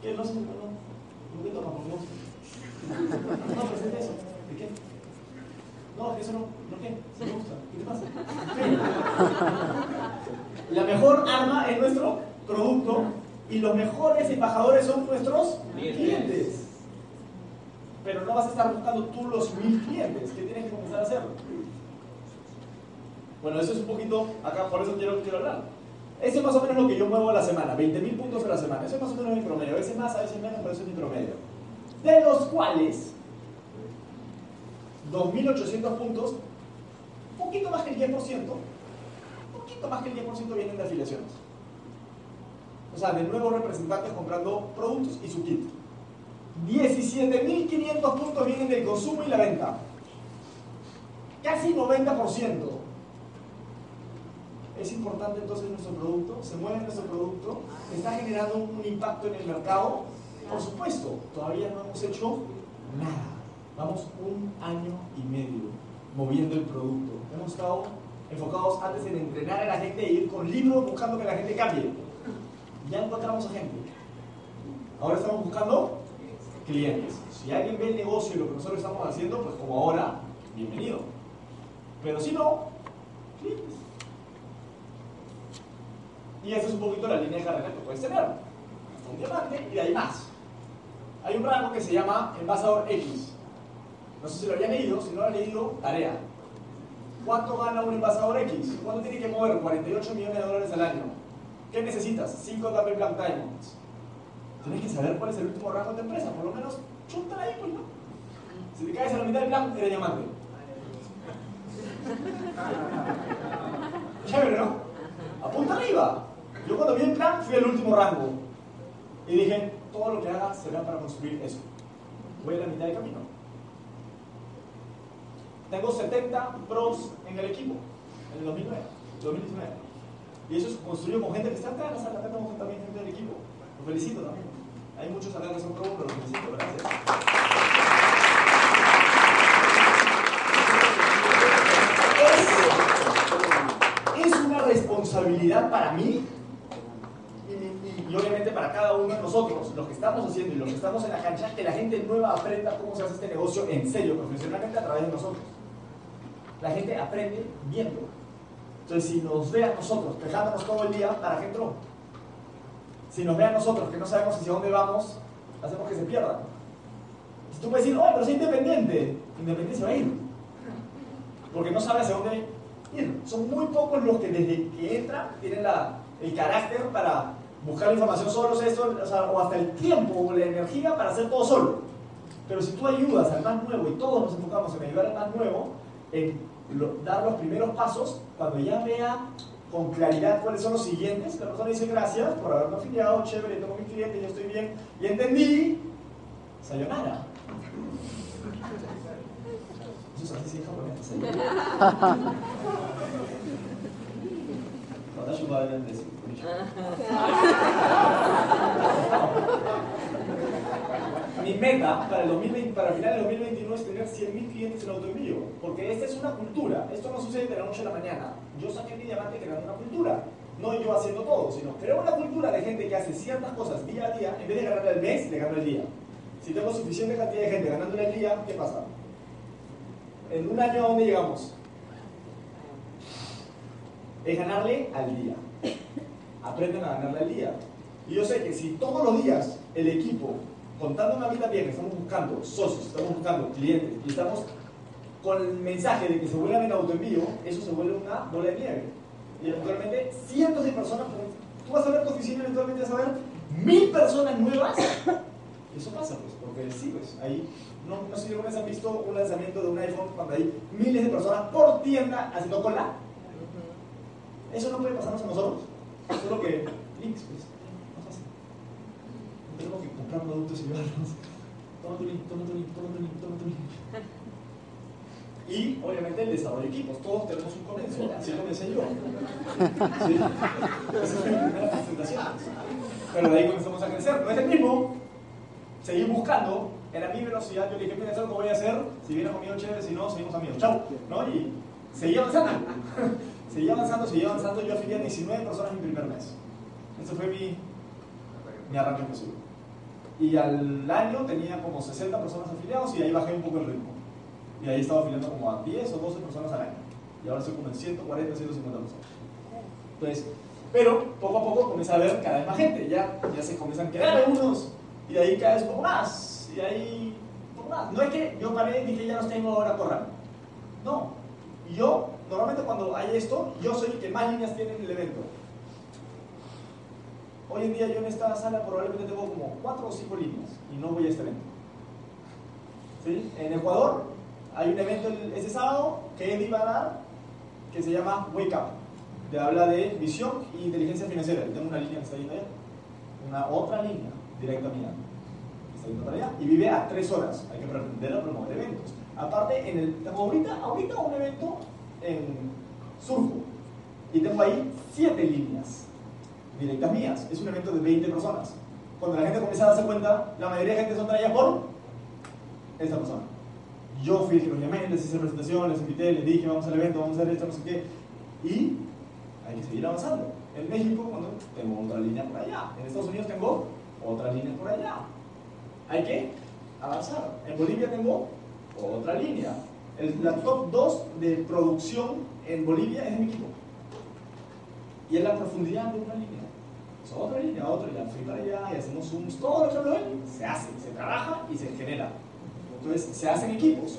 ¿qué? No, no, no, ¿qué tomas? Por no, presente eso, ¿de qué? No, eso no, ¿no qué? Se me gusta, ¿qué te pasa? La mejor arma es nuestro producto y los mejores embajadores son nuestros clientes. Pero no vas a estar buscando tú los mil clientes, ¿qué tienes que comenzar a hacer? Bueno, eso es un poquito, acá por eso quiero, quiero hablar. Ese es más o menos lo que yo muevo a la semana, 20.000 puntos a la semana. Ese es más o menos mi promedio. A veces más, a veces menos, pero eso es mi promedio. De los cuales, 2.800 puntos, un poquito más que el 10%, un poquito más que el 10% vienen de afiliaciones. O sea, de nuevos representantes comprando productos y su kit. 17.500 puntos vienen del consumo y la venta. Casi 90% es importante entonces nuestro producto, se mueve nuestro producto, está generando un impacto en el mercado. Por supuesto, todavía no hemos hecho nada. Vamos un año y medio moviendo el producto. Hemos estado enfocados antes en entrenar a la gente e ir con libros buscando que la gente cambie. Ya encontramos a gente. Ahora estamos buscando clientes. Si alguien ve el negocio y lo que nosotros estamos haciendo, pues como ahora, bienvenido. Pero si no, clientes. Y esa es un poquito la línea de carrera que puedes tener. Un diamante y de ahí más. Hay un rango que se llama envasador X. No sé si lo habían leído, si no lo han leído, tarea. ¿Cuánto gana un envasador X? ¿Cuánto tiene que mover? 48 millones de dólares al año. ¿Qué necesitas? 5 Double Black Diamonds. Tienes que saber cuál es el último rango de tu empresa. Por lo menos, chúntala ahí, pues, ¿no? Si te caes a la mitad del plan, eres diamante. Chévere, ¿no? Apunta arriba. Yo cuando vi el plan fui al último rango y dije, todo lo que haga será para construir eso. Voy a la mitad del camino. Tengo 70 pros en el equipo, en el 2009, 2019. Y eso es construido con gente que está acá, acá tenemos también gente del equipo. Los felicito también. Hay muchos acá que son pros, pero los felicito, gracias. Es una responsabilidad para mí y obviamente para cada uno de nosotros, los que estamos haciendo y los que estamos en la cancha, que la gente nueva aprenda cómo se hace este negocio en serio, profesionalmente a través de nosotros. La gente aprende viendo. Entonces, si nos ve a nosotros quejándonos todo el día, ¿para qué entró? Si nos ve a nosotros que no sabemos hacia dónde vamos, hacemos que se pierdan. Si tú puedes decir, oh, pero soy independiente, independiente se va a ir. Porque no sabe hacia dónde ir. Son muy pocos los que desde que entran tienen la, el carácter para buscar la información solo, esto, o, hasta el tiempo o la energía para hacer todo solo. Pero si tú ayudas al más nuevo y todos nos enfocamos en ayudar al más nuevo, en dar los primeros pasos, cuando ya vea con claridad cuáles son los siguientes, la persona dice gracias por haberme afiliado, chévere, tengo mi cliente, yo estoy bien, y entendí, sayonara. Eso es así, sí, japonés. Mi meta para, el 2020, para final del 2021 es tener 100.000 clientes en autoenvío, porque esta es una cultura, esto no sucede de la noche a la mañana. Yo saqué mi diamante creando una cultura, no yo haciendo todo, sino creo una cultura de gente que hace ciertas cosas día a día, en vez de ganar el mes, le gano el día. Si tengo suficiente cantidad de gente ganando el día, ¿qué pasa? En un año, ¿a dónde llegamos? Es ganarle al día. Aprenden a ganarle al día. Y yo sé que si todos los días el equipo, contando una vida bien, estamos buscando socios, estamos buscando clientes y estamos con el mensaje de que se vuelvan en autoenvío, eso se vuelve una bola de nieve. Y eventualmente cientos de personas, tú vas a ver tu oficina, eventualmente vas a ver mil personas nuevas. Eso pasa, pues, porque sí, pues, ahí, no, no sé si alguna vez han visto un lanzamiento de un iPhone cuando hay miles de personas por tienda haciendo cola. Eso no puede pasarnos a nosotros. Solo que links, pues, no pasa. No tenemos que comprar productos y llevarlos. Toma tu link, toma tu link, toma tu link, toma tu link. Y obviamente el desarrollo de equipos. Todos tenemos un comienzo, así comencé yo. ¿Sí? Esa fue mi primera presentación. Pero de ahí comenzamos a crecer. No es el mismo. Seguir buscando. Era mi velocidad. Yo le dije, mira, ¿sabes lo que voy a hacer? Si viene conmigo, chévere. Si no, seguimos amigos. Chao. ¿No? Y seguí avanzando. Seguí avanzando, seguí avanzando. Yo afilié a 19 personas en mi primer mes. Ese fue mi, mi arranque posible. Y al año tenía como 60 personas afiliados y ahí bajé un poco el ritmo. Y ahí estaba afiliando como a 10 o 12 personas al año. Y ahora estoy como en 140, 150 personas. Entonces, pero poco a poco comienza a ver cada vez más gente. Ya, ya se comienzan a quedar algunos. Y ahí cada vez un poco más. Y ahí un poco más. No es que yo paré y dije ya los tengo ahora corran. No. Yo, normalmente cuando hay esto, yo soy el que más líneas tiene en el evento. Hoy en día yo en esta sala probablemente tengo como 4 o 5 líneas y no voy a este evento. ¿Sí? En Ecuador hay un evento ese sábado que Eddie va a dar que se llama Wake Up, que habla de visión e inteligencia financiera. Yo tengo una línea que está yendo allá, una otra línea directa mía, que está yendo para allá, y vive a tres horas. Hay que aprender a promover eventos. Aparte, en el, ahorita, ahorita un evento en Surco, y tengo ahí siete líneas directas mías. Es un evento de 20 personas. Cuando la gente comienza a darse cuenta, la mayoría de gente son traídas por esa persona. Yo fui el que los llamé, les hice presentación, les invité, les dije, vamos al evento, vamos a hacer esto, no sé qué. Y hay que seguir avanzando. En México, cuando tengo otra línea por allá. En Estados Unidos tengo otra línea por allá. Hay que avanzar. En Bolivia tengo otra línea. El, la top 2 de producción en Bolivia es mi equipo. Y es la profundidad de una línea. Es otra línea, otra, y fui para allá y hacemos zooms. Todo lo que se hace, se trabaja y se genera. Entonces, se hacen equipos,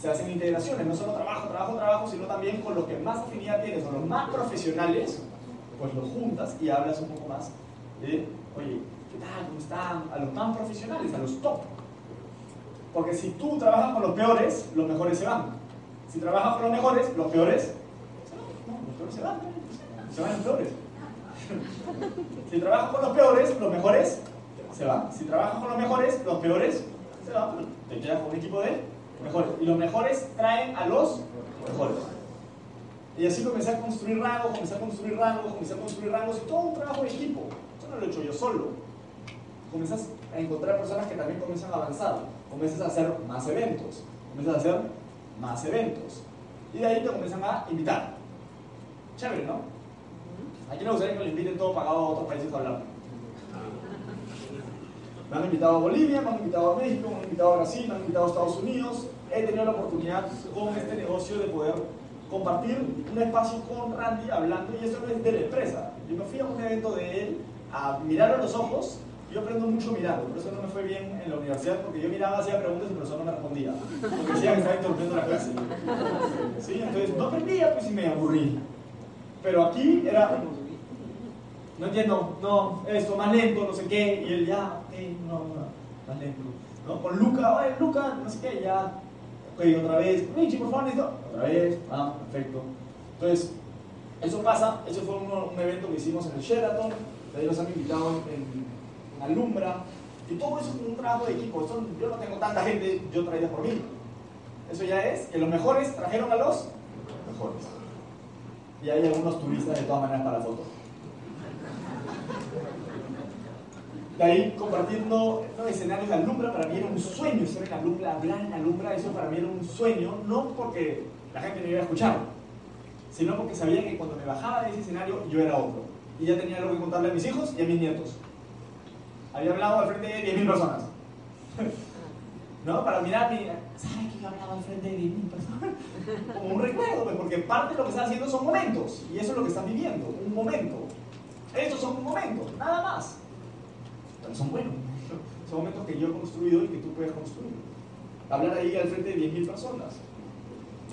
se hacen integraciones, no solo trabajo, trabajo, trabajo, sino también con los que más afinidad tienes, con los más profesionales, pues los juntas y hablas un poco más de, oye, ¿qué tal? ¿Cómo están? A los más profesionales, a los top. Porque si tú trabajas con los peores, los mejores se van. Si trabajas con los mejores, los peores se van. No, los peores se van. Se van los peores. si trabajas con los peores, los mejores se van. Si trabajas con los mejores, los peores se van. Te quedas con un equipo de mejores. Y los mejores traen a los mejores. Y así comencé a construir rangos, comencé a construir rangos, comencé a construir rangos y todo un trabajo de equipo. Eso no lo he hecho yo solo. Comienzas a encontrar personas que también comienzan a avanzar. Comienzas a hacer más eventos. Comienzas a hacer más eventos. Y de ahí te comienzan a invitar. Chévere, ¿no? ¿A quién le gustaría que lo inviten todo pagado a otros países a hablar? Me han invitado a Bolivia, me han invitado a México, me han invitado a Brasil, me han invitado a Estados Unidos. He tenido la oportunidad con este negocio de poder compartir un espacio con Randy hablando, y eso no es de la empresa. Yo me fui a un evento de él a mirar a los ojos. Yo aprendo mucho mirando, por eso no me fue bien en la universidad, porque yo miraba, hacía preguntas y el profesor no me respondía. Porque decía que estaba interrumpiendo la clase. ¿Sí? Entonces no aprendía, pues y me aburrí. Pero aquí era, no entiendo, no, esto, más lento, no sé qué, y él ya, ok, no, no, más lento. ¿No? Con Luca, oye, Luca, no sé qué, ya, ok, otra vez, Richie, por favor, necesito, otra vez, ah, perfecto. Entonces, eso pasa, eso fue un, evento que hicimos en el Sheraton, de ahí nos han invitado en, Alumbra, y todo eso es un trabajo de equipo, eso, yo no tengo tanta gente, yo traía por mí. Eso ya es que los mejores trajeron a los mejores. Y hay algunos turistas de todas maneras para la foto. De ahí compartiendo no, escenarios de Alumbra, para mí era un sueño estar en Alumbra, hablar en Alumbra, eso para mí era un sueño, no porque la gente me iba a escuchar, sino porque sabía que cuando me bajaba de ese escenario yo era otro. Y ya tenía algo que contarle a mis hijos y a mis nietos. Había hablado al frente de 10.000 personas. ¿No? Para mirarme, ¿sabes que yo hablaba al frente de 10.000 personas? Como un recuerdo, pues, porque parte de lo que están haciendo son momentos. Y eso es lo que están viviendo, un momento. Estos son momentos, nada más. Pero son buenos. Son momentos que yo he construido y que tú puedes construir. Hablar ahí al frente de 10.000 personas.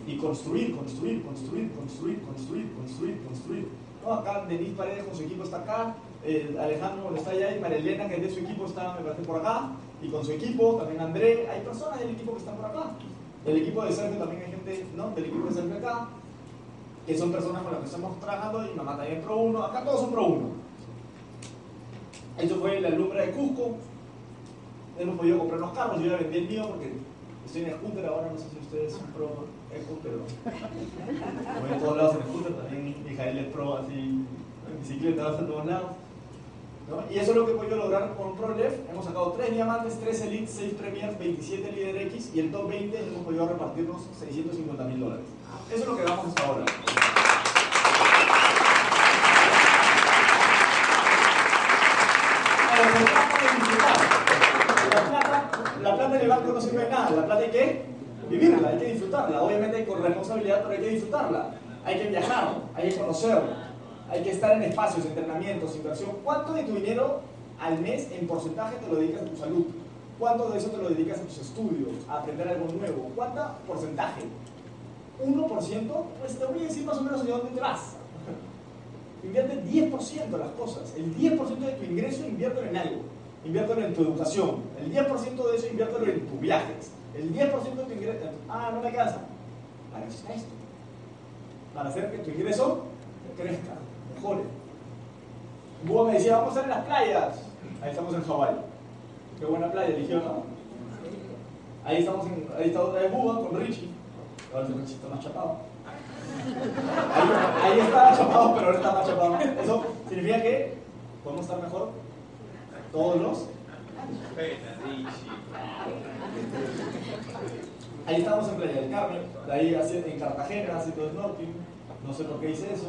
Y construir, construir, construir, construir, construir, construir, construir. No, acá Denis Paredes con su equipo está acá, Alejandro está allá y María que es de su equipo, está, me parece, por acá, y con su equipo, también André, hay personas del equipo que están por acá. Del equipo de Sergio también hay gente, ¿no? Del equipo de Sergio acá, que son personas con las que estamos trabajando, y mamá también Pro 1, acá todos son Pro 1. Eso fue la alumbra de Cusco, hemos podido comprar los carros, yo ya vendí el mío porque estoy en scooter. Ahora, no sé si ustedes son pro scooter pero voy a todos lados en scooter, también Mijael es pro así, en bicicleta, vas a todos lados. Y eso es lo que he podido lograr con ProLef. Hemos sacado 3 diamantes, 3 elites, 6 premiers, 27 líder X y el top 20 hemos podido repartirnos 650 mil dólares. Eso es lo que vamos hasta ahora. La plata, la plata en el banco no sirve de nada, la plata hay que vivirla, hay que disfrutarla. Obviamente con responsabilidad, pero hay que disfrutarla. Hay que viajar, hay que conocerla hay que estar en espacios, entrenamientos, inversión. ¿Cuánto de tu dinero al mes en porcentaje te lo dedicas a tu salud? ¿Cuánto de eso te lo dedicas a tus estudios, a aprender algo nuevo? ¿Cuánto porcentaje? ¿1%? Pues te voy a decir más o menos hacia dónde te vas. Invierte 10% de las cosas. El 10% de tu ingreso inviértelo en algo. Inviértelo en tu educación. El 10% de eso inviértelo en tus viajes. El 10% de tu ingreso... Ah, no me alcanza. Para eso está esto. Para hacer que tu ingreso crezca mejores. Búho me decía, vamos a estar en las playas. Ahí estamos en Hawái. Qué buena playa eligió, ¿no? Ahí estamos en, ahí está otra vez Búho con Richie. Ahora el Richie está más chapado. Ahí, ahí estaba chapado, pero ahora está más chapado. Eso significa que podemos estar mejor todos los. Ahí estamos en Playa del Carmen, de ahí en Cartagena haciendo snorkeling no sé por qué hice eso.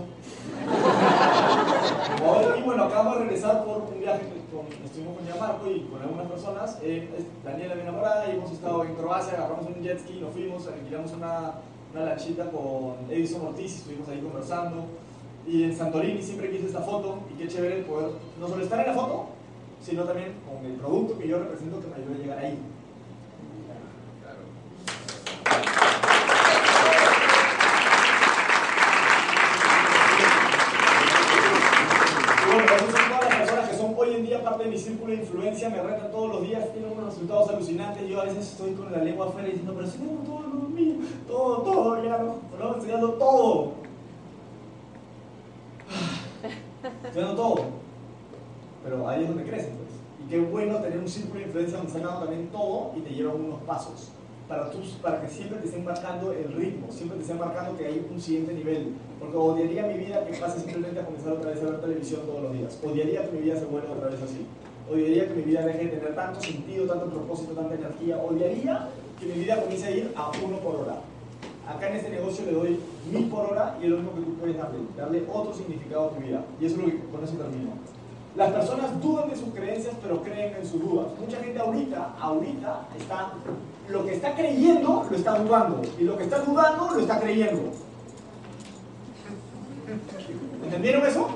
y bueno, acabamos de regresar por un viaje con, estuvimos con Gianmarco y con algunas personas. Eh, Daniela, mi enamorada, y hemos estado en Croacia, agarramos un jet ski, nos fuimos, alquilamos una, una lanchita con Edison Ortiz estuvimos ahí conversando. Y en Santorini siempre quise esta foto y qué chévere poder no solo estar en la foto, sino también con el producto que yo represento que me ayude a llegar ahí. parte de mi círculo de influencia me retan todos los días, tienen unos alucinantes. Yo a veces estoy con la lengua afuera diciendo, pero si tengo todo lo mío, todo, todo, ya no, no enseñando todo. Enseñando todo. Pero ahí es donde crecen, pues. Y qué bueno tener un círculo de influencia donde se también todo y te llevan unos pasos para, tus, para que siempre te estén marcando el ritmo, siempre te estén marcando que hay un siguiente nivel. Porque odiaría mi vida que pase simplemente a comenzar otra vez a ver televisión todos los días. Odiaría que mi vida se vuelva otra vez así. Odiaría que mi vida deje de tener tanto sentido, tanto propósito, tanta energía. Odiaría que mi vida comience a ir a uno por hora. Acá en este negocio le doy mil por hora y es lo mismo que tú puedes darle, darle otro significado a tu vida. Y eso es lo que con eso termino. Las personas dudan de sus creencias, pero creen en sus dudas. Mucha gente ahorita, ahorita está, lo que está creyendo lo está dudando. Y lo que está dudando lo está creyendo. ¿Entendieron eso?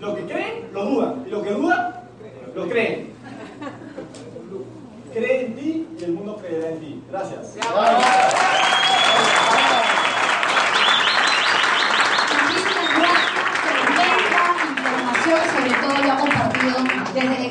Lo que creen, lo dudan. Y lo que dudan, ¿Lo creen? Cree en ti y el mundo creerá en ti. Gracias. sobre todo compartido desde